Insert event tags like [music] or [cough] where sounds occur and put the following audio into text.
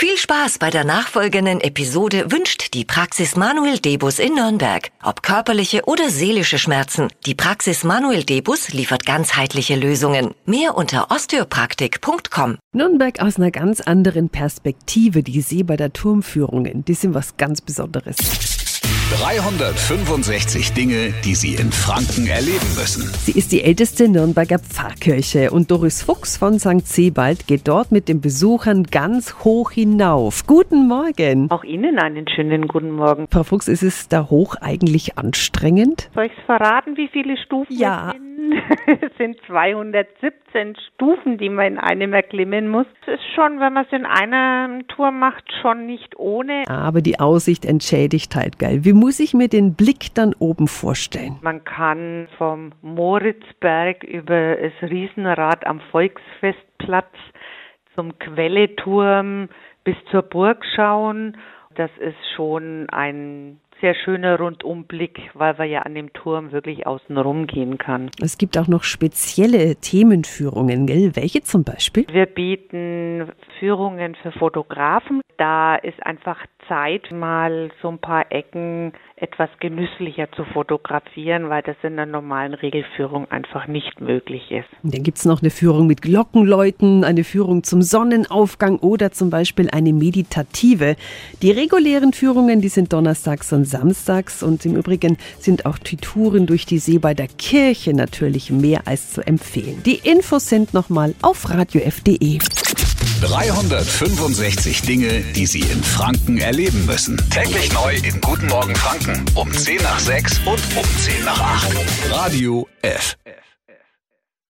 Viel Spaß bei der nachfolgenden Episode wünscht die Praxis Manuel Debus in Nürnberg. Ob körperliche oder seelische Schmerzen, die Praxis Manuel Debus liefert ganzheitliche Lösungen. Mehr unter osteopraktik.com. Nürnberg aus einer ganz anderen Perspektive. Die Seebader Turmführungen, die sind was ganz Besonderes. 365 Dinge, die Sie in Franken erleben müssen. Sie ist die älteste Nürnberger Pfarrkirche und Doris Fuchs von St. Sebald geht dort mit den Besuchern ganz hoch hinauf. Guten Morgen. Auch Ihnen einen schönen guten Morgen. Frau Fuchs, ist es da hoch eigentlich anstrengend? Soll ich verraten, wie viele Stufen Ja. es sind? [laughs] Es sind 217 Stufen, die man in einem erklimmen muss. Es ist schon, wenn man es in einer Tour macht, schon nicht ohne. Aber die Aussicht entschädigt halt, geil. Wie muss ich mir den Blick dann oben vorstellen? Man kann vom Moritzberg über das Riesenrad am Volksfestplatz zum Quelleturm bis zur Burg schauen. Das ist schon ein sehr schöner Rundumblick, weil man ja an dem Turm wirklich außen rum gehen kann. Es gibt auch noch spezielle Themenführungen, gell? Welche zum Beispiel? Wir bieten Führungen für Fotografen. Da ist einfach Zeit, mal so ein paar Ecken etwas genüsslicher zu fotografieren, weil das in der normalen Regelführung einfach nicht möglich ist. Und dann gibt's noch eine Führung mit Glockenläuten, eine Führung zum Sonnenaufgang oder zum Beispiel eine meditative. Die regulären Führungen, die sind donnerstags und samstags und im Übrigen sind auch die Touren durch die See bei der Kirche natürlich mehr als zu empfehlen. Die Infos sind nochmal auf radiof.de. 365 Dinge, die Sie in Franken erleben müssen. Täglich neu in Guten Morgen Franken um 10 nach 6 und um 10 nach 8. Radio F.